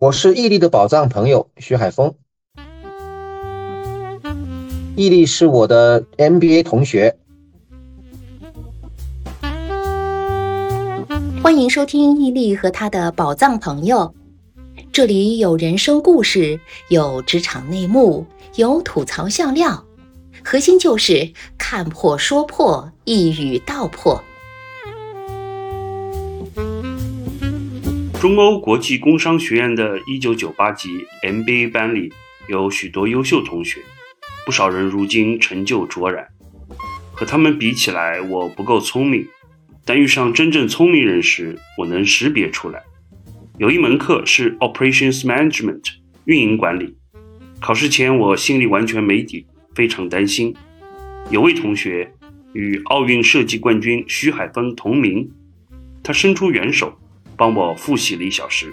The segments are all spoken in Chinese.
我是毅力的宝藏朋友徐海峰。毅力是我的 MBA 同学。欢迎收听毅力和他的宝藏朋友，这里有人生故事，有职场内幕，有吐槽笑料，核心就是看破说破，一语道破。中欧国际工商学院的一九九八级 MBA 班里有许多优秀同学。不少人如今成就卓然，和他们比起来，我不够聪明。但遇上真正聪明人时，我能识别出来。有一门课是 Operations Management 运营管理，考试前我心里完全没底，非常担心。有位同学与奥运设计冠军徐海峰同名，他伸出援手帮我复习了一小时，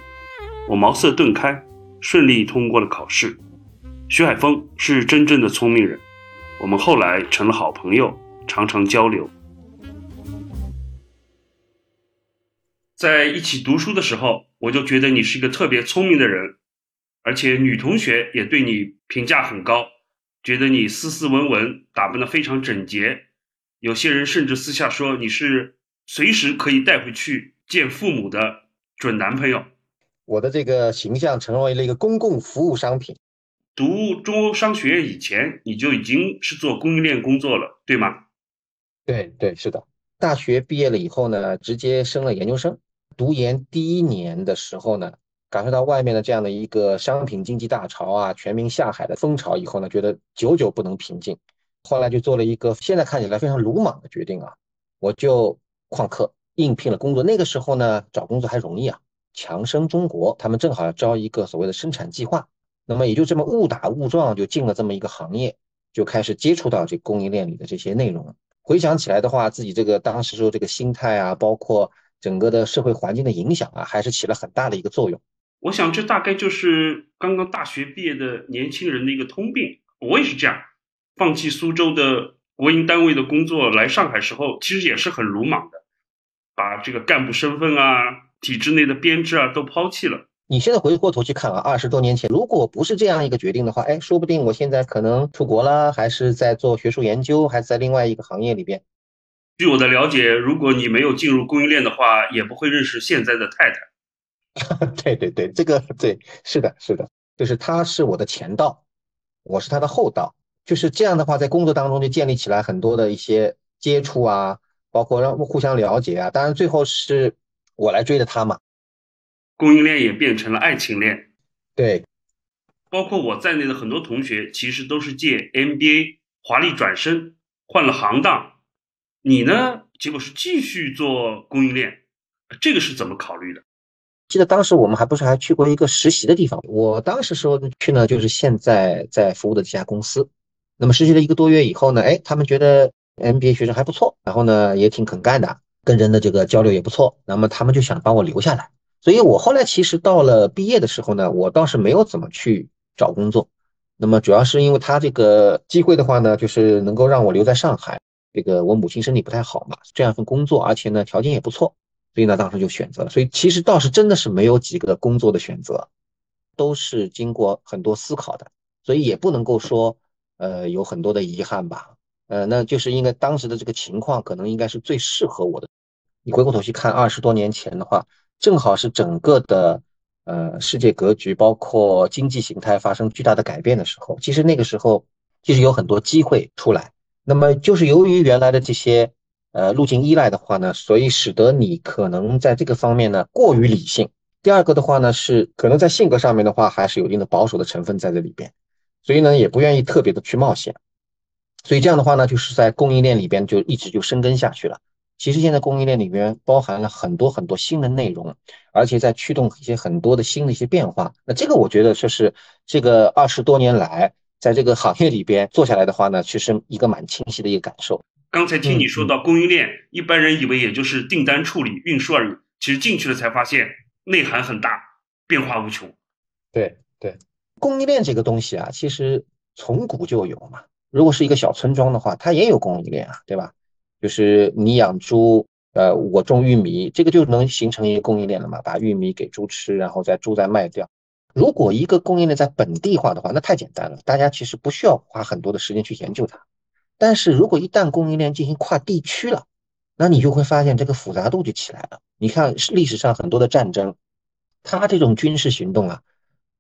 我茅塞顿开，顺利通过了考试。徐海峰是真正的聪明人，我们后来成了好朋友，常常交流。在一起读书的时候，我就觉得你是一个特别聪明的人，而且女同学也对你评价很高，觉得你斯斯文文，打扮的非常整洁。有些人甚至私下说你是随时可以带回去见父母的准男朋友。我的这个形象成为了一个公共服务商品。读中欧商学院以前，你就已经是做供应链工作了，对吗？对对，是的。大学毕业了以后呢，直接升了研究生。读研第一年的时候呢，感受到外面的这样的一个商品经济大潮啊，全民下海的风潮以后呢，觉得久久不能平静。后来就做了一个现在看起来非常鲁莽的决定啊，我就旷课应聘了工作。那个时候呢，找工作还容易啊。强生中国他们正好要招一个所谓的生产计划。那么也就这么误打误撞就进了这么一个行业，就开始接触到这供应链里的这些内容。回想起来的话，自己这个当时说这个心态啊，包括整个的社会环境的影响啊，还是起了很大的一个作用。我想这大概就是刚刚大学毕业的年轻人的一个通病。我也是这样，放弃苏州的国营单位的工作来上海时候，其实也是很鲁莽的，把这个干部身份啊、体制内的编制啊都抛弃了。你现在回过头去看啊，二十多年前，如果不是这样一个决定的话，哎，说不定我现在可能出国了，还是在做学术研究，还是在另外一个行业里边。据我的了解，如果你没有进入供应链的话，也不会认识现在的太太。对对对，这个对，是的，是的，就是他是我的前道，我是他的后道，就是这样的话，在工作当中就建立起来很多的一些接触啊，包括让互相了解啊。当然，最后是我来追的他嘛。供应链也变成了爱情链，对，包括我在内的很多同学，其实都是借 MBA 华丽转身换了行当。你呢？结果是继续做供应链，这个是怎么考虑的？记得当时我们还不是还去过一个实习的地方。我当时说去呢，就是现在在服务的这家公司。那么实习了一个多月以后呢，哎，他们觉得 MBA 学生还不错，然后呢也挺肯干的，跟人的这个交流也不错，那么他们就想把我留下来。所以我后来其实到了毕业的时候呢，我倒是没有怎么去找工作。那么主要是因为他这个机会的话呢，就是能够让我留在上海。这个我母亲身体不太好嘛，这样一份工作，而且呢条件也不错，所以呢当时就选择了。所以其实倒是真的是没有几个工作的选择，都是经过很多思考的，所以也不能够说呃有很多的遗憾吧。呃，那就是应该当时的这个情况可能应该是最适合我的。你回过头去看二十多年前的话。正好是整个的呃世界格局，包括经济形态发生巨大的改变的时候，其实那个时候其实有很多机会出来。那么就是由于原来的这些呃路径依赖的话呢，所以使得你可能在这个方面呢过于理性。第二个的话呢是可能在性格上面的话还是有一定的保守的成分在这里边，所以呢也不愿意特别的去冒险。所以这样的话呢就是在供应链里边就一直就深根下去了。其实现在供应链里边包含了很多很多新的内容，而且在驱动一些很多的新的一些变化。那这个我觉得就是这个二十多年来在这个行业里边做下来的话呢，其实一个蛮清晰的一个感受。刚才听你说到供应链，一般人以为也就是订单处理、运输而已，其实进去了才发现内涵很大，变化无穷。对对，供应链这个东西啊，其实从古就有嘛。如果是一个小村庄的话，它也有供应链啊，对吧？就是你养猪，呃，我种玉米，这个就能形成一个供应链了嘛？把玉米给猪吃，然后再猪再卖掉。如果一个供应链在本地化的话，那太简单了，大家其实不需要花很多的时间去研究它。但是如果一旦供应链进行跨地区了，那你就会发现这个复杂度就起来了。你看历史上很多的战争，它这种军事行动啊，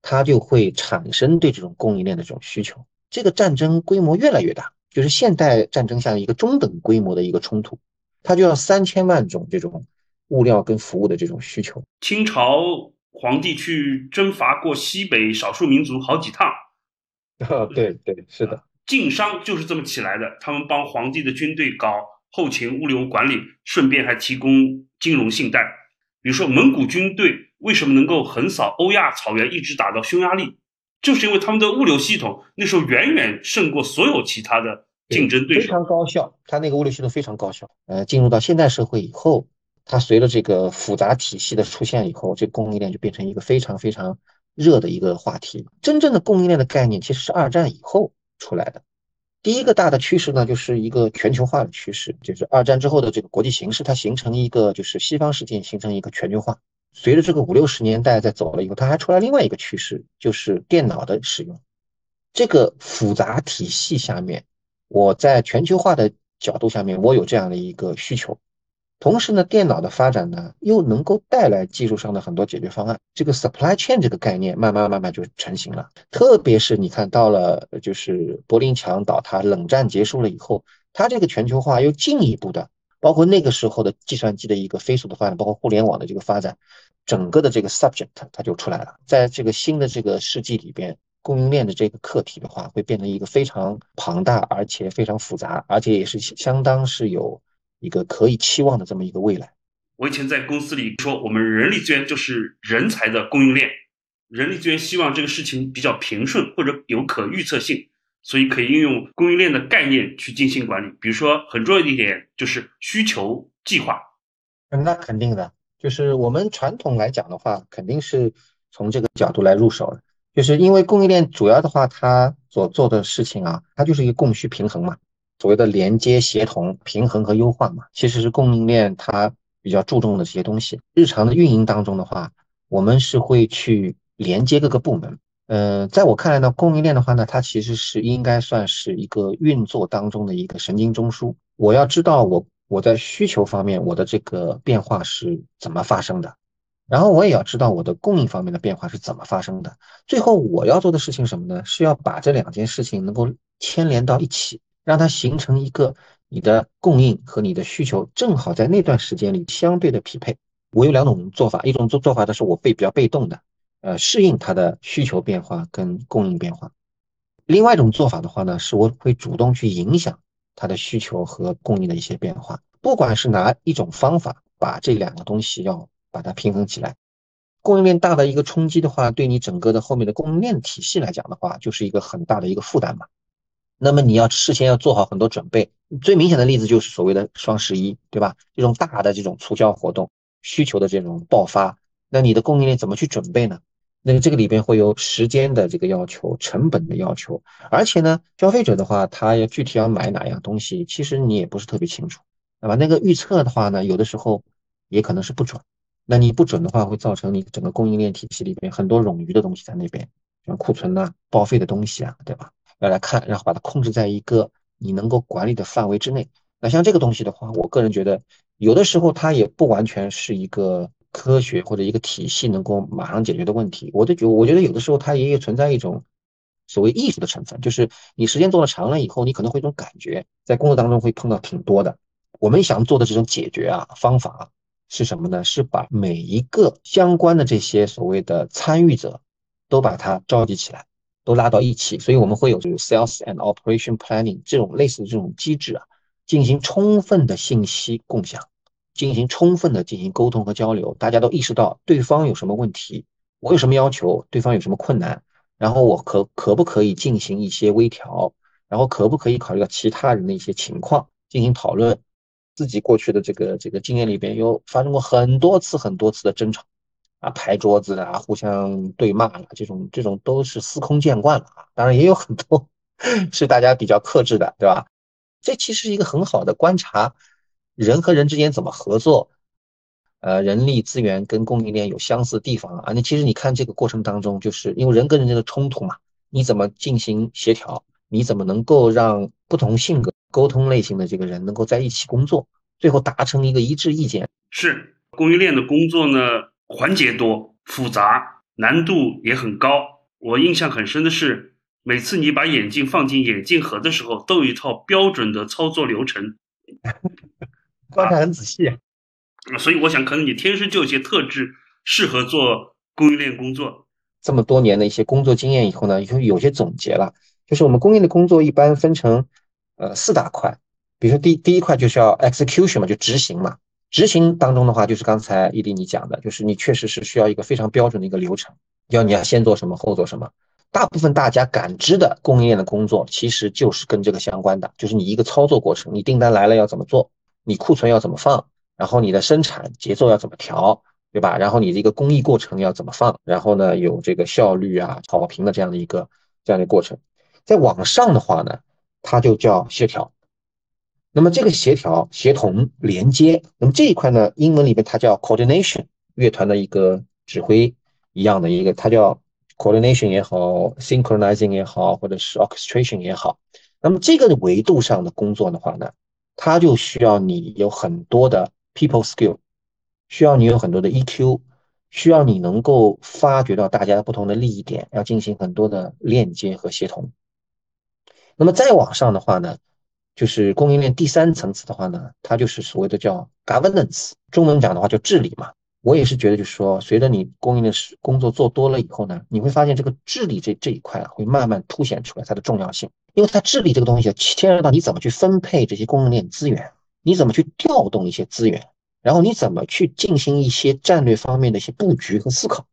它就会产生对这种供应链的这种需求。这个战争规模越来越大，就是现代战争下一个中等规模的一个冲突，它就要三千万种这种物料跟服务的这种需求。清朝皇帝去征伐过西北少数民族好几趟，啊，对对，是的，晋商就是这么起来的。他们帮皇帝的军队搞后勤物流管理，顺便还提供金融信贷。比如说蒙古军队为什么能够横扫欧亚草原，一直打到匈牙利？就是因为他们的物流系统那时候远远胜过所有其他的竞争对手，非常高效。它那个物流系统非常高效。呃，进入到现代社会以后，它随着这个复杂体系的出现以后，这供应链就变成一个非常非常热的一个话题。真正的供应链的概念其实是二战以后出来的。第一个大的趋势呢，就是一个全球化的趋势，就是二战之后的这个国际形势，它形成一个就是西方世界形成一个全球化。随着这个五六十年代在走了以后，它还出来另外一个趋势，就是电脑的使用。这个复杂体系下面，我在全球化的角度下面，我有这样的一个需求。同时呢，电脑的发展呢，又能够带来技术上的很多解决方案。这个 supply chain 这个概念慢慢慢慢就成型了。特别是你看到了，就是柏林墙倒塌、冷战结束了以后，它这个全球化又进一步的。包括那个时候的计算机的一个飞速的发展，包括互联网的这个发展，整个的这个 subject 它就出来了。在这个新的这个世纪里边，供应链的这个课题的话，会变成一个非常庞大，而且非常复杂，而且也是相当是有一个可以期望的这么一个未来。我以前在公司里说，我们人力资源就是人才的供应链，人力资源希望这个事情比较平顺或者有可预测性。所以可以应用供应链的概念去进行管理，比如说很重要的一点就是需求计划。那肯定的，就是我们传统来讲的话，肯定是从这个角度来入手的。就是因为供应链主要的话，它所做的事情啊，它就是一个供需平衡嘛，所谓的连接、协同、平衡和优化嘛，其实是供应链它比较注重的这些东西。日常的运营当中的话，我们是会去连接各个部门。呃，在我看来呢，供应链的话呢，它其实是应该算是一个运作当中的一个神经中枢。我要知道我我在需求方面我的这个变化是怎么发生的，然后我也要知道我的供应方面的变化是怎么发生的。最后我要做的事情什么呢？是要把这两件事情能够牵连到一起，让它形成一个你的供应和你的需求正好在那段时间里相对的匹配。我有两种做法，一种做做法的是我被比较被动的。呃，适应它的需求变化跟供应变化。另外一种做法的话呢，是我会主动去影响它的需求和供应的一些变化。不管是哪一种方法，把这两个东西要把它平衡起来。供应链大的一个冲击的话，对你整个的后面的供应链体系来讲的话，就是一个很大的一个负担嘛。那么你要事先要做好很多准备。最明显的例子就是所谓的双十一，对吧？这种大的这种促销活动，需求的这种爆发。那你的供应链怎么去准备呢？那这个里边会有时间的这个要求、成本的要求，而且呢，消费者的话，他要具体要买哪样东西，其实你也不是特别清楚，对吧？那个预测的话呢，有的时候也可能是不准。那你不准的话，会造成你整个供应链体系里边很多冗余的东西在那边，像库存呐、报废的东西啊，对吧？要来看，然后把它控制在一个你能够管理的范围之内。那像这个东西的话，我个人觉得，有的时候它也不完全是一个。科学或者一个体系能够马上解决的问题，我就觉我觉得有的时候它也有存在一种所谓艺术的成分，就是你时间做的长了以后，你可能会一种感觉，在工作当中会碰到挺多的。我们想做的这种解决啊方法是什么呢？是把每一个相关的这些所谓的参与者都把它召集起来，都拉到一起，所以我们会有这个 sales and operation planning 这种类似的这种机制啊，进行充分的信息共享。进行充分的进行沟通和交流，大家都意识到对方有什么问题，我有什么要求，对方有什么困难，然后我可可不可以进行一些微调，然后可不可以考虑到其他人的一些情况进行讨论。自己过去的这个这个经验里边，有发生过很多次很多次的争吵，啊，拍桌子啊，互相对骂了，这种这种都是司空见惯了啊。当然也有很多 是大家比较克制的，对吧？这其实是一个很好的观察。人和人之间怎么合作？呃，人力资源跟供应链有相似的地方啊。那其实你看这个过程当中，就是因为人跟人的冲突嘛，你怎么进行协调？你怎么能够让不同性格、沟通类型的这个人能够在一起工作，最后达成一个一致意见？是供应链的工作呢，环节多、复杂，难度也很高。我印象很深的是，每次你把眼镜放进眼镜盒的时候，都有一套标准的操作流程。观察很仔细。啊所以我想，可能你天生就有些特质，适合做供应链工作。这么多年的一些工作经验以后呢，就有些总结了，就是我们供应链工作一般分成呃四大块。比如说第第一块就是要 execution 嘛，就执行嘛。执行当中的话，就是刚才伊迪你讲的，就是你确实是需要一个非常标准的一个流程，要你要先做什么，后做什么。大部分大家感知的供应链的工作，其实就是跟这个相关的，就是你一个操作过程，你订单来了要怎么做，你库存要怎么放。然后你的生产节奏要怎么调，对吧？然后你的一个工艺过程要怎么放？然后呢，有这个效率啊、好评的这样的一个这样的过程。再往上的话呢，它就叫协调。那么这个协调、协同、连接，那么这一块呢，英文里面它叫 coordination，乐团的一个指挥一样的一个，它叫 coordination 也好，synchronizing 也好，或者是 orchestration 也好。那么这个维度上的工作的话呢，它就需要你有很多的。People skill 需要你有很多的 EQ，需要你能够发掘到大家不同的利益点，要进行很多的链接和协同。那么再往上的话呢，就是供应链第三层次的话呢，它就是所谓的叫 governance，中文讲的话叫治理嘛。我也是觉得，就是说，随着你供应链工作做多了以后呢，你会发现这个治理这这一块会慢慢凸显出来它的重要性，因为它治理这个东西牵涉到你怎么去分配这些供应链资源。你怎么去调动一些资源，然后你怎么去进行一些战略方面的一些布局和思考？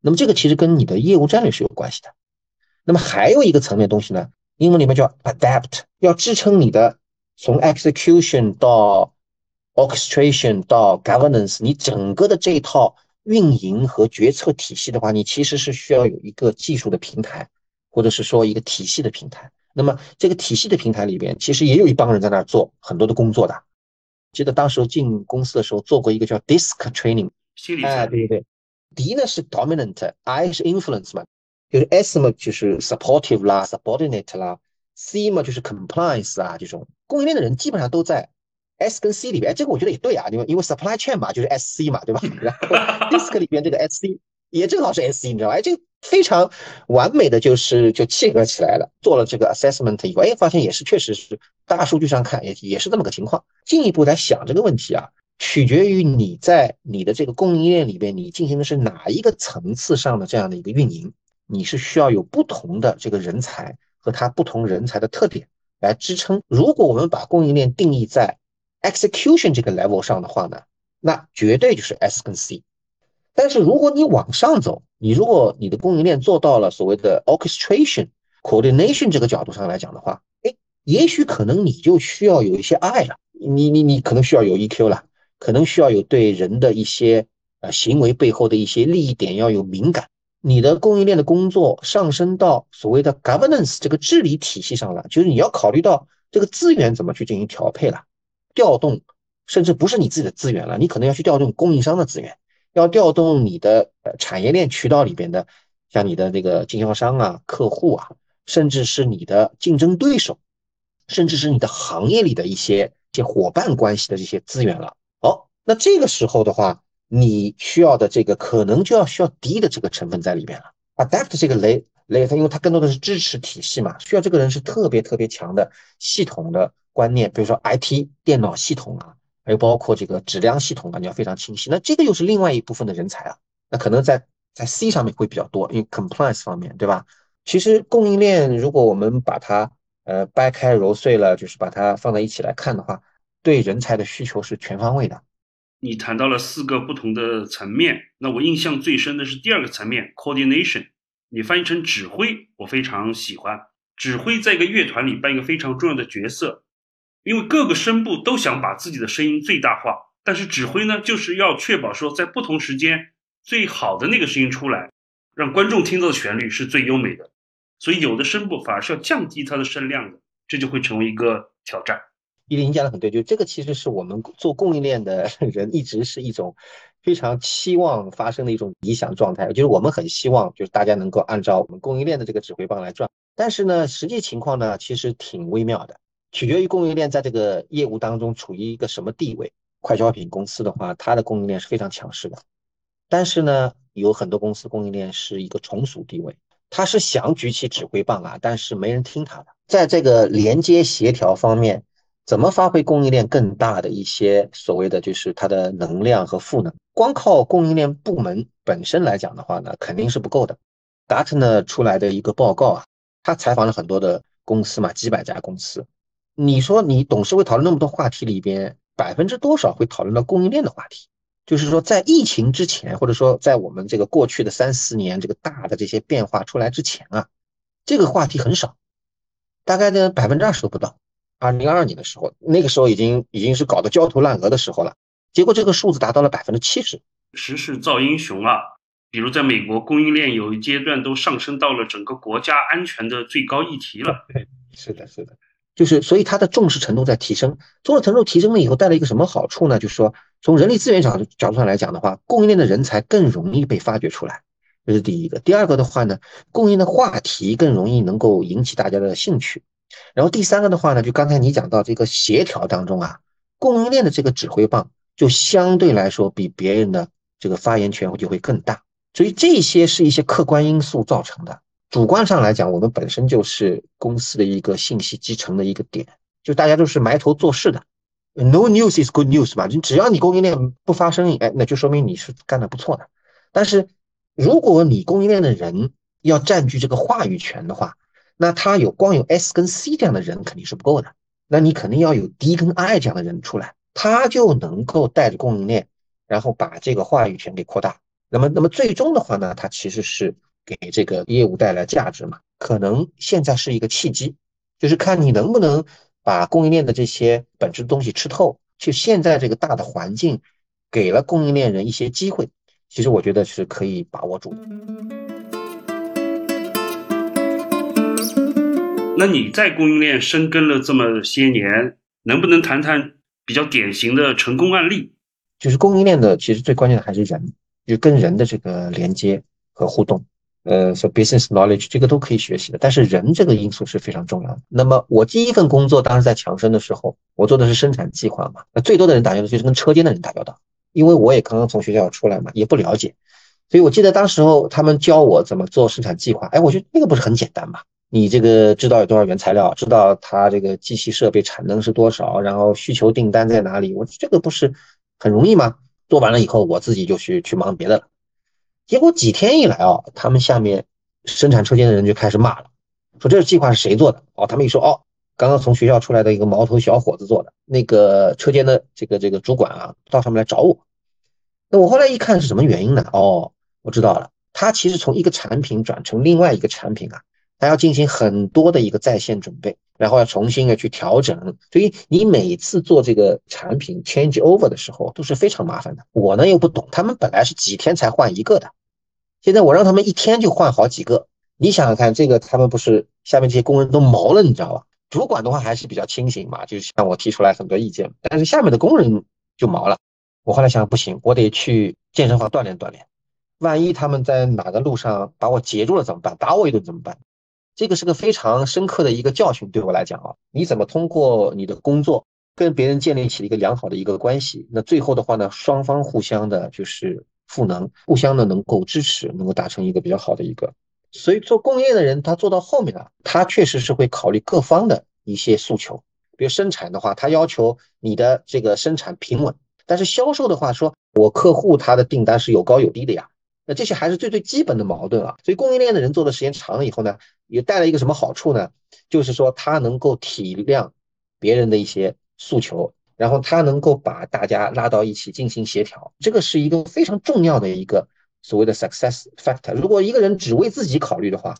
那么这个其实跟你的业务战略是有关系的。那么还有一个层面东西呢，英文里面叫 adapt，要支撑你的从 execution 到 orchestration 到 governance，你整个的这一套运营和决策体系的话，你其实是需要有一个技术的平台，或者是说一个体系的平台。那么这个体系的平台里边，其实也有一帮人在那儿做很多的工作的。记得当时进公司的时候做过一个叫 DISC training，哎，对对对，D 呢是 dominant，I 是 influence 嘛，就是 S 嘛就是 supportive 啦，subordinate 啦，C 嘛就是 compliance 啊，这种。供应链的人基本上都在 S 跟 C 里边，这个我觉得也对啊，因为因为 supply chain 嘛就是 SC 嘛，对吧？然后 DISC 里边这个 SC 也正好是 SC，你知道吧？哎，这个非常完美的就是就契合起来了。做了这个 assessment 以后，哎，发现也是确实是大数据上看也也是这么个情况。进一步来想这个问题啊，取决于你在你的这个供应链里边，你进行的是哪一个层次上的这样的一个运营，你是需要有不同的这个人才和他不同人才的特点来支撑。如果我们把供应链定义在 execution 这个 level 上的话呢，那绝对就是 S 跟 C。但是如果你往上走，你如果你的供应链做到了所谓的 orchestration、coordination 这个角度上来讲的话，哎，也许可能你就需要有一些爱了，你你你可能需要有 EQ 了，可能需要有对人的一些呃行为背后的一些利益点要有敏感。你的供应链的工作上升到所谓的 governance 这个治理体系上了，就是你要考虑到这个资源怎么去进行调配了，调动，甚至不是你自己的资源了，你可能要去调动供应商的资源。要调动你的呃产业链渠道里边的，像你的这个经销商啊、客户啊，甚至是你的竞争对手，甚至是你的行业里的一些一些伙伴关系的这些资源了。好，那这个时候的话，你需要的这个可能就要需要低的这个成分在里边了。Adapt 这个 layer，因为它更多的是支持体系嘛，需要这个人是特别特别强的系统的观念，比如说 IT 电脑系统啊。还有包括这个质量系统啊，你要非常清晰。那这个又是另外一部分的人才啊。那可能在在 C 上面会比较多，因为 compliance 方面，对吧？其实供应链如果我们把它呃掰开揉碎了，就是把它放在一起来看的话，对人才的需求是全方位的。你谈到了四个不同的层面，那我印象最深的是第二个层面 coordination，你翻译成指挥，我非常喜欢。指挥在一个乐团里扮演一个非常重要的角色。因为各个声部都想把自己的声音最大化，但是指挥呢，就是要确保说在不同时间最好的那个声音出来，让观众听到的旋律是最优美的。所以有的声部反而是要降低它的声量的，这就会成为一个挑战。伊林讲的很对，就这个其实是我们做供应链的 人一直是一种非常期望发生的一种理想状态，就是我们很希望就是大家能够按照我们供应链的这个指挥棒来转。但是呢，实际情况呢，其实挺微妙的，取决于供应链在这个业务当中处于一个什么地位。快消品公司的话，它的供应链是非常强势的，但是呢，有很多公司供应链是一个从属地位，它是想举起指挥棒啊，但是没人听它的。在这个连接协调方面，怎么发挥供应链更大的一些所谓的就是它的能量和赋能？光靠供应链部门本身来讲的话呢，肯定是不够的。达特呢出来的一个报告啊。他采访了很多的公司嘛，几百家公司。你说你董事会讨论那么多话题里边，百分之多少会讨论到供应链的话题？就是说，在疫情之前，或者说在我们这个过去的三四年这个大的这些变化出来之前啊，这个话题很少，大概呢百分之二十都不到。二零二二年的时候，那个时候已经已经是搞得焦头烂额的时候了，结果这个数字达到了百分之七十。时势造英雄啊！比如，在美国，供应链有一阶段都上升到了整个国家安全的最高议题了。对，是的，是的，就是所以它的重视程度在提升，重视程度提升了以后，带来一个什么好处呢？就是说，从人力资源角角度上来讲的话，供应链的人才更容易被发掘出来，这是第一个。第二个的话呢，供应的话题更容易能够引起大家的兴趣。然后第三个的话呢，就刚才你讲到这个协调当中啊，供应链的这个指挥棒就相对来说比别人的这个发言权就会更大。所以这些是一些客观因素造成的，主观上来讲，我们本身就是公司的一个信息集成的一个点，就大家都是埋头做事的。No news is good news 嘛，就只要你供应链不发生，哎，那就说明你是干的不错的。但是如果你供应链的人要占据这个话语权的话，那他有光有 S 跟 C 这样的人肯定是不够的，那你肯定要有 D 跟 I 这样的人出来，他就能够带着供应链，然后把这个话语权给扩大。那么，那么最终的话呢，他其实是给这个业务带来价值嘛？可能现在是一个契机，就是看你能不能把供应链的这些本质东西吃透。就现在这个大的环境，给了供应链人一些机会，其实我觉得是可以把握住。那你在供应链深耕了这么些年，能不能谈谈比较典型的成功案例？就是供应链的，其实最关键的还是人。就跟人的这个连接和互动，呃，说 business knowledge 这个都可以学习的，但是人这个因素是非常重要的。那么我第一份工作当时在强生的时候，我做的是生产计划嘛，那最多的人打交道就是跟车间的人打交道，因为我也刚刚从学校出来嘛，也不了解，所以我记得当时候他们教我怎么做生产计划，哎，我觉得那个不是很简单嘛，你这个知道有多少原材料，知道它这个机器设备产能是多少，然后需求订单在哪里，我这个不是很容易吗？做完了以后，我自己就去去忙别的了。结果几天一来啊，他们下面生产车间的人就开始骂了，说这个计划是谁做的？哦，他们一说哦，刚刚从学校出来的一个毛头小伙子做的。那个车间的这个这个主管啊，到上面来找我。那我后来一看是什么原因呢？哦，我知道了，他其实从一个产品转成另外一个产品啊。他要进行很多的一个在线准备，然后要重新的去调整，所以你每次做这个产品 change over 的时候都是非常麻烦的。我呢又不懂，他们本来是几天才换一个的，现在我让他们一天就换好几个。你想想看，这个他们不是下面这些工人都毛了，你知道吧？主管的话还是比较清醒嘛，就是向我提出来很多意见，但是下面的工人就毛了。我后来想不行，我得去健身房锻炼锻炼，万一他们在哪个路上把我截住了怎么办？打我一顿怎么办？这个是个非常深刻的一个教训，对我来讲啊，你怎么通过你的工作跟别人建立起了一个良好的一个关系？那最后的话呢，双方互相的就是赋能，互相的能够支持，能够达成一个比较好的一个。所以做工业的人，他做到后面啊，他确实是会考虑各方的一些诉求。比如生产的话，他要求你的这个生产平稳；但是销售的话，说我客户他的订单是有高有低的呀。那这些还是最最基本的矛盾啊。所以供应链的人做的时间长了以后呢？也带来一个什么好处呢？就是说，他能够体谅别人的一些诉求，然后他能够把大家拉到一起进行协调，这个是一个非常重要的一个所谓的 success factor。如果一个人只为自己考虑的话，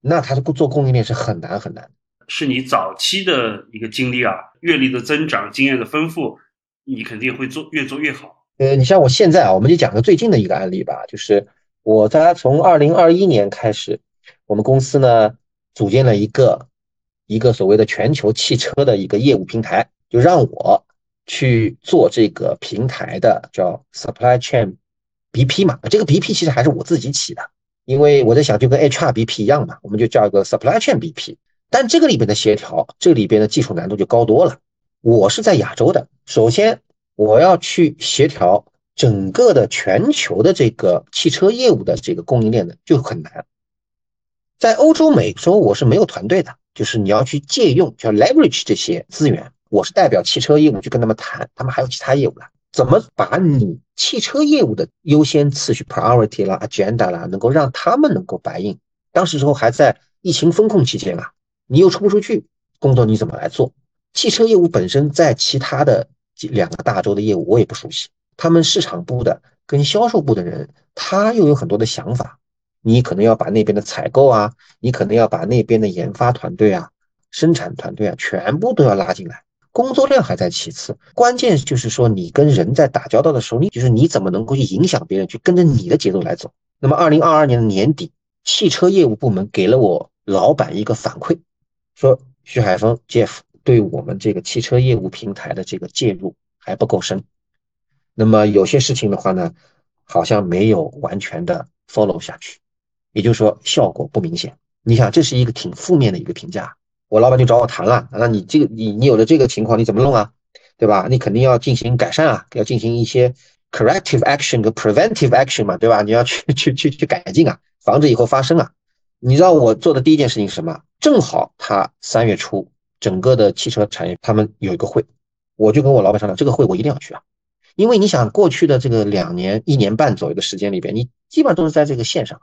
那他是做供应链是很难很难。是你早期的一个经历啊，阅历的增长，经验的丰富，你肯定会做越做越好。呃，你像我现在啊，我们就讲个最近的一个案例吧，就是我在从二零二一年开始。我们公司呢，组建了一个一个所谓的全球汽车的一个业务平台。就让我去做这个平台的叫 supply chain BP 嘛。这个 BP 其实还是我自己起的，因为我在想就跟 HR BP 一样嘛，我们就叫一个 supply chain BP。但这个里边的协调，这里边的技术难度就高多了。我是在亚洲的，首先我要去协调整个的全球的这个汽车业务的这个供应链的就很难。在欧洲、美洲，我是没有团队的，就是你要去借用叫 leverage 这些资源。我是代表汽车业务去跟他们谈，他们还有其他业务的，怎么把你汽车业务的优先次序 priority 啦、agenda 啦，能够让他们能够白印？当时时候还在疫情风控期间啊。你又出不出去，工作你怎么来做？汽车业务本身在其他的这两个大洲的业务我也不熟悉，他们市场部的跟销售部的人，他又有很多的想法，你可能要把那边的采购啊，你可能要把那边的研发团队啊、生产团队啊，全部都要拉进来，工作量还在其次，关键就是说你跟人在打交道的时候，你就是你怎么能够去影响别人，去跟着你的节奏来走。那么二零二二年的年底，汽车业务部门给了我老板一个反馈。说徐海峰 Jeff 对我们这个汽车业务平台的这个介入还不够深，那么有些事情的话呢，好像没有完全的 follow 下去，也就是说效果不明显。你想这是一个挺负面的一个评价，我老板就找我谈了，那你这个你你有了这个情况你怎么弄啊？对吧？你肯定要进行改善啊，要进行一些 corrective action 跟 preventive action 嘛，对吧？你要去去去去改进啊，防止以后发生啊。你知道我做的第一件事情是什么？正好他三月初整个的汽车产业他们有一个会，我就跟我老板商量，这个会我一定要去啊，因为你想过去的这个两年一年半左右的时间里边，你基本上都是在这个线上，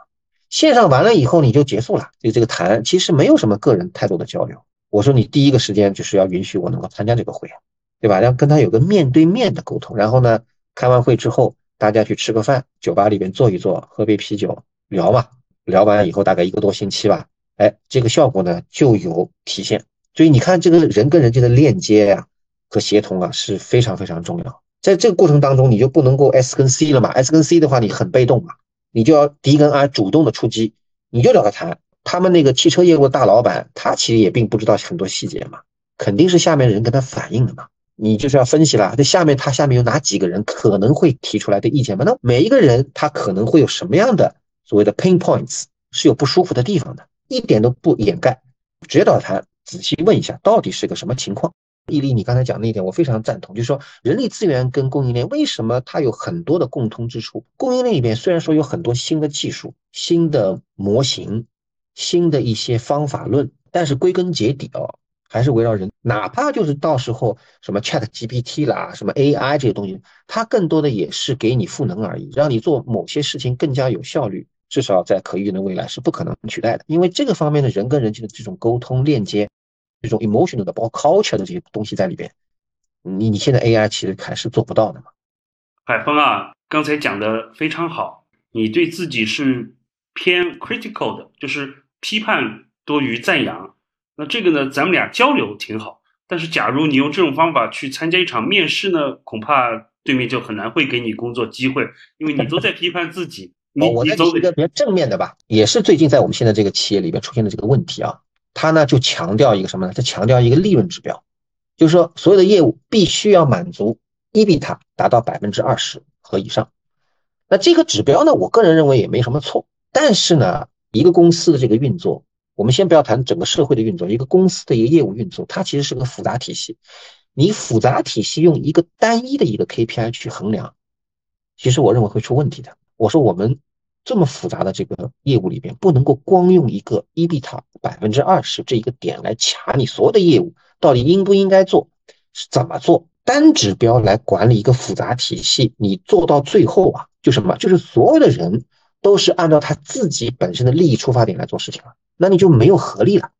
线上完了以后你就结束了，就这个谈其实没有什么个人太多的交流。我说你第一个时间就是要允许我能够参加这个会，对吧？要跟他有个面对面的沟通，然后呢，开完会之后大家去吃个饭，酒吧里边坐一坐，喝杯啤酒聊嘛。聊完以后大概一个多星期吧，哎，这个效果呢就有体现。所以你看，这个人跟人间的链接呀和协同啊是非常非常重要。在这个过程当中，你就不能够 S 跟 C 了嘛？S 跟 C 的话，你很被动嘛，你就要 D 跟 I 主动的出击，你就找他谈。他们那个汽车业务的大老板，他其实也并不知道很多细节嘛，肯定是下面人跟他反映的嘛。你就是要分析了，这下面他下面有哪几个人可能会提出来的意见嘛？那每一个人他可能会有什么样的？所谓的 pain points 是有不舒服的地方的，一点都不掩盖，直接找他谈仔细问一下，到底是个什么情况。伊利，你刚才讲那一点，我非常赞同，就是说人力资源跟供应链为什么它有很多的共通之处？供应链里面虽然说有很多新的技术、新的模型、新的一些方法论，但是归根结底哦，还是围绕人。哪怕就是到时候什么 Chat GPT 啦、什么 AI 这些东西，它更多的也是给你赋能而已，让你做某些事情更加有效率。至少在可预见的未来是不可能取代的，因为这个方面的人跟人间的这种沟通链接，这种 emotional 的包括 culture 的这些东西在里边，你你现在 AI 其实还是做不到的嘛。海峰啊，刚才讲的非常好，你对自己是偏 critical 的，就是批判多于赞扬。那这个呢，咱们俩交流挺好。但是假如你用这种方法去参加一场面试呢，恐怕对面就很难会给你工作机会，因为你都在批判自己。哦，我再举一个比较正面的吧，也是最近在我们现在这个企业里边出现的这个问题啊，他呢就强调一个什么呢？他强调一个利润指标，就是说所有的业务必须要满足 EBIT 达到百分之二十和以上。那这个指标呢，我个人认为也没什么错。但是呢，一个公司的这个运作，我们先不要谈整个社会的运作，一个公司的一个业务运作，它其实是个复杂体系。你复杂体系用一个单一的一个 KPI 去衡量，其实我认为会出问题的。我说我们。这么复杂的这个业务里边，不能够光用一个 EBIT 百分之二十这一个点来卡你所有的业务到底应不应该做，是怎么做？单指标来管理一个复杂体系，你做到最后啊，就什么？就是所有的人都是按照他自己本身的利益出发点来做事情了，那你就没有合力了。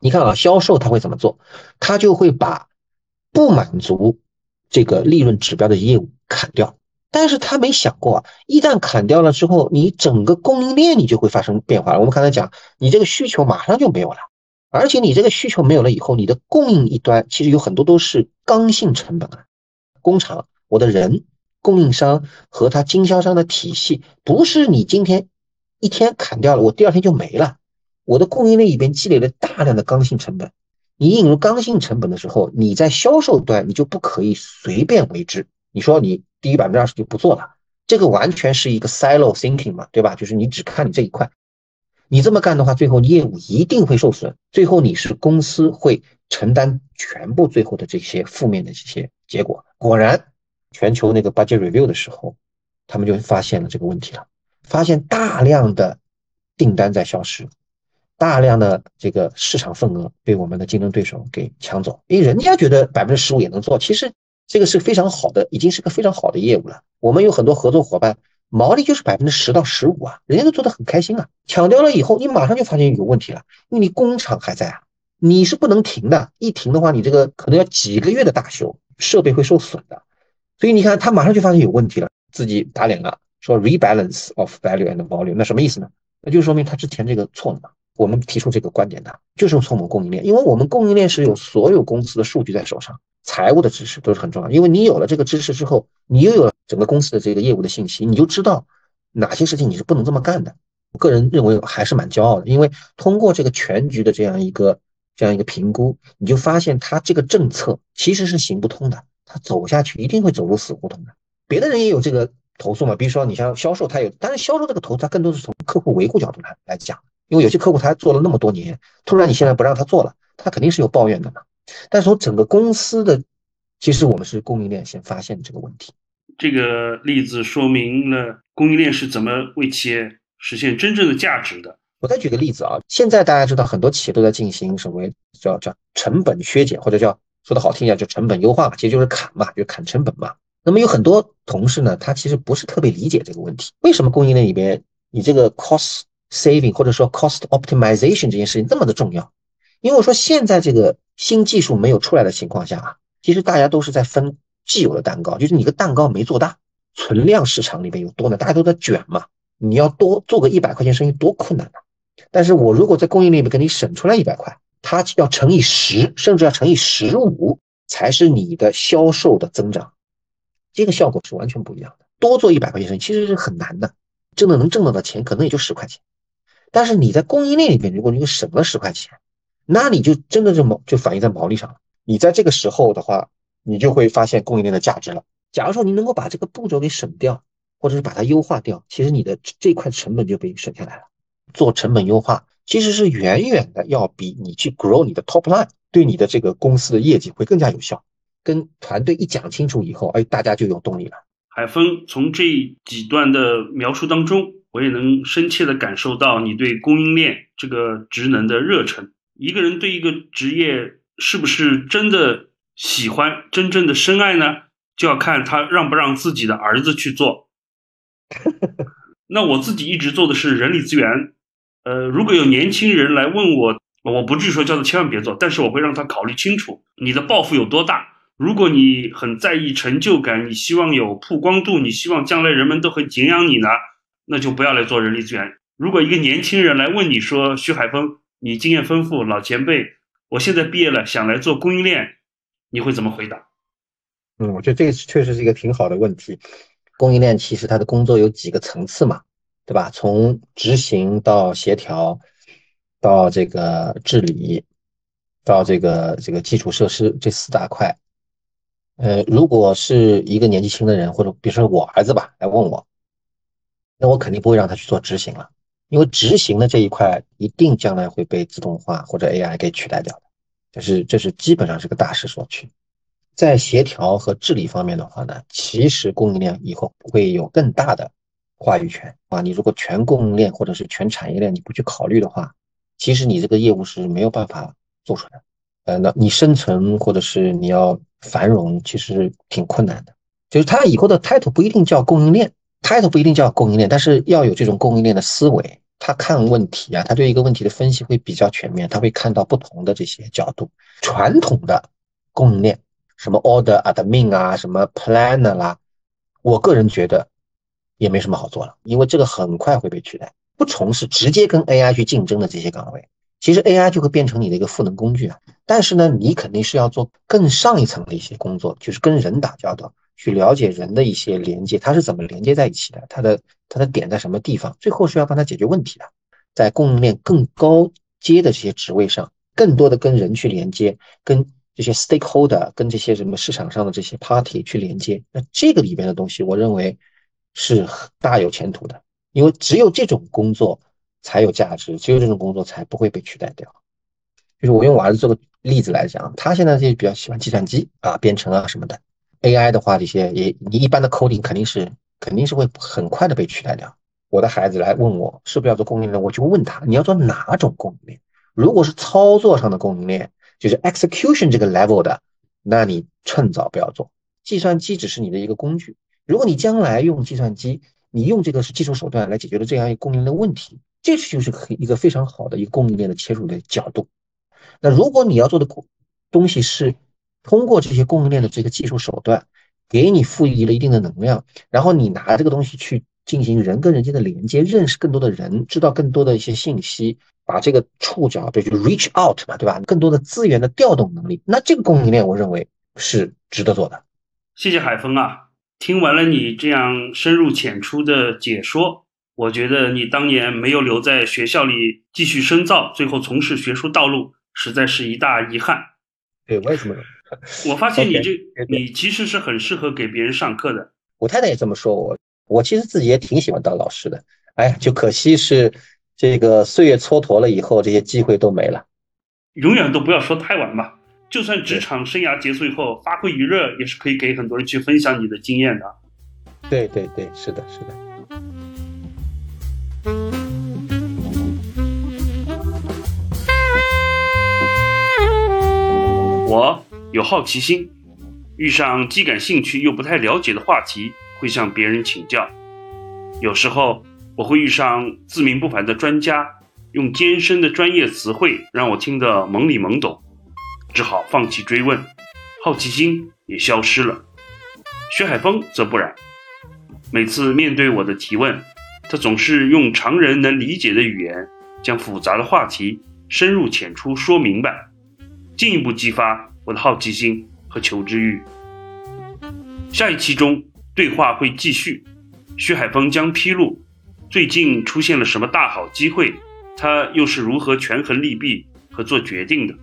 你看啊，销售他会怎么做？他就会把不满足这个利润指标的业务砍掉。但是他没想过，一旦砍掉了之后，你整个供应链你就会发生变化了。我们刚才讲，你这个需求马上就没有了，而且你这个需求没有了以后，你的供应一端其实有很多都是刚性成本啊。工厂，我的人，供应商和他经销商的体系，不是你今天一天砍掉了，我第二天就没了。我的供应链里边积累了大量的刚性成本，你引入刚性成本的时候，你在销售端你就不可以随便为之。你说你低于百分之二十就不做了，这个完全是一个 silo thinking 嘛，对吧？就是你只看你这一块，你这么干的话，最后业务一定会受损，最后你是公司会承担全部最后的这些负面的这些结果。果然，全球那个 budget review 的时候，他们就发现了这个问题了，发现大量的订单在消失。大量的这个市场份额被我们的竞争对手给抢走，因为人家觉得百分之十五也能做，其实这个是非常好的，已经是个非常好的业务了。我们有很多合作伙伴，毛利就是百分之十到十五啊，人家都做得很开心啊。抢掉了以后，你马上就发现有问题了，因为你工厂还在啊，你是不能停的，一停的话，你这个可能要几个月的大修，设备会受损的。所以你看，他马上就发现有问题了，自己打脸了，说 rebalance of value and volume，那什么意思呢？那就说明他之前这个错了嘛。我们提出这个观点的，就是从我们供应链，因为我们供应链是有所有公司的数据在手上，财务的知识都是很重要。因为你有了这个知识之后，你又有了整个公司的这个业务的信息，你就知道哪些事情你是不能这么干的。我个人认为还是蛮骄傲的，因为通过这个全局的这样一个这样一个评估，你就发现他这个政策其实是行不通的，他走下去一定会走入死胡同的。别的人也有这个投诉嘛，比如说你像销售，他有，但是销售这个投，他更多是从客户维护角度来来讲。因为有些客户他做了那么多年，突然你现在不让他做了，他肯定是有抱怨的嘛。但是从整个公司的，其实我们是供应链先发现这个问题。这个例子说明了供应链是怎么为企业实现真正的价值的。我再举个例子啊，现在大家知道很多企业都在进行什么叫叫成本削减，或者叫说的好听一点叫成本优化嘛，其实就是砍嘛，就砍成本嘛。那么有很多同事呢，他其实不是特别理解这个问题，为什么供应链里边你这个 cost saving 或者说 cost optimization 这件事情这么的重要，因为我说现在这个新技术没有出来的情况下啊，其实大家都是在分既有的蛋糕，就是你个蛋糕没做大，存量市场里面有多呢？大家都在卷嘛，你要多做个一百块钱生意多困难啊！但是我如果在供应链里面给你省出来一百块，它要乘以十，甚至要乘以十五，才是你的销售的增长，这个效果是完全不一样的。多做一百块钱生意其实是很难的，真的能挣到的钱可能也就十块钱。但是你在供应链里面，如果你省了十块钱，那你就真的就毛就反映在毛利上了。你在这个时候的话，你就会发现供应链的价值了。假如说你能够把这个步骤给省掉，或者是把它优化掉，其实你的这块成本就被省下来了。做成本优化其实是远远的要比你去 grow 你的 top line 对你的这个公司的业绩会更加有效。跟团队一讲清楚以后，哎，大家就有动力了。海峰从这几段的描述当中。我也能深切地感受到你对供应链这个职能的热忱。一个人对一个职业是不是真的喜欢、真正的深爱呢？就要看他让不让自己的儿子去做。那我自己一直做的是人力资源。呃，如果有年轻人来问我，我不至于说叫他千万别做，但是我会让他考虑清楚你的抱负有多大。如果你很在意成就感，你希望有曝光度，你希望将来人们都很敬仰你呢？那就不要来做人力资源。如果一个年轻人来问你说：“徐海峰，你经验丰富，老前辈，我现在毕业了，想来做供应链，你会怎么回答？”嗯，我觉得这个确实是一个挺好的问题。供应链其实它的工作有几个层次嘛，对吧？从执行到协调，到这个治理，到这个这个基础设施这四大块。呃，如果是一个年纪轻的人，或者比如说我儿子吧，来问我。那我肯定不会让他去做执行了，因为执行的这一块一定将来会被自动化或者 AI 给取代掉的，这是这是基本上是个大势所趋。在协调和治理方面的话呢，其实供应链以后会有更大的话语权啊。你如果全供应链或者是全产业链你不去考虑的话，其实你这个业务是没有办法做出来的。呃，那你生存或者是你要繁荣，其实挺困难的。就是它以后的 title 不一定叫供应链。Title 不一定叫供应链，但是要有这种供应链的思维。他看问题啊，他对一个问题的分析会比较全面，他会看到不同的这些角度。传统的供应链，什么 order admin 啊，什么 planner 啦，我个人觉得也没什么好做了，因为这个很快会被取代。不从事直接跟 AI 去竞争的这些岗位，其实 AI 就会变成你的一个赋能工具啊。但是呢，你肯定是要做更上一层的一些工作，就是跟人打交道。去了解人的一些连接，它是怎么连接在一起的？它的它的点在什么地方？最后是要帮他解决问题的。在供应链更高阶的这些职位上，更多的跟人去连接，跟这些 stakeholder，跟这些什么市场上的这些 party 去连接。那这个里边的东西，我认为是大有前途的，因为只有这种工作才有价值，只有这种工作才不会被取代掉。就是我用我儿子做个例子来讲，他现在就比较喜欢计算机啊、编程啊什么的。AI 的话，这些也你一般的 coding 肯定是肯定是会很快的被取代掉。我的孩子来问我是不是要做供应链，我就问他你要做哪种供应链？如果是操作上的供应链，就是 execution 这个 level 的，那你趁早不要做。计算机只是你的一个工具。如果你将来用计算机，你用这个是技术手段来解决了这样一个供应链的问题，这就是可以一个非常好的一个供应链的切入的角度。那如果你要做的东西是通过这些供应链的这个技术手段，给你赋予了一定的能量，然后你拿这个东西去进行人跟人间的连接，认识更多的人，知道更多的一些信息，把这个触角对，就 reach out 嘛，对吧？更多的资源的调动能力，那这个供应链我认为是值得做的。谢谢海峰啊，听完了你这样深入浅出的解说，我觉得你当年没有留在学校里继续深造，最后从事学术道路。实在是一大遗憾。对，为什么？我发现你这，你其实是很适合给别人上课的。我太太也这么说我，我其实自己也挺喜欢当老师的。哎，就可惜是这个岁月蹉跎了以后，这些机会都没了。永远都不要说太晚吧。就算职场生涯结束以后，发挥余热，也是可以给很多人去分享你的经验的。对对对，是的，是的。有好奇心，遇上既感兴趣又不太了解的话题，会向别人请教。有时候我会遇上自命不凡的专家，用艰深的专业词汇让我听得懵里懵懂，只好放弃追问，好奇心也消失了。薛海峰则不然，每次面对我的提问，他总是用常人能理解的语言，将复杂的话题深入浅出说明白。进一步激发我的好奇心和求知欲。下一期中对话会继续，徐海峰将披露最近出现了什么大好机会，他又是如何权衡利弊和做决定的。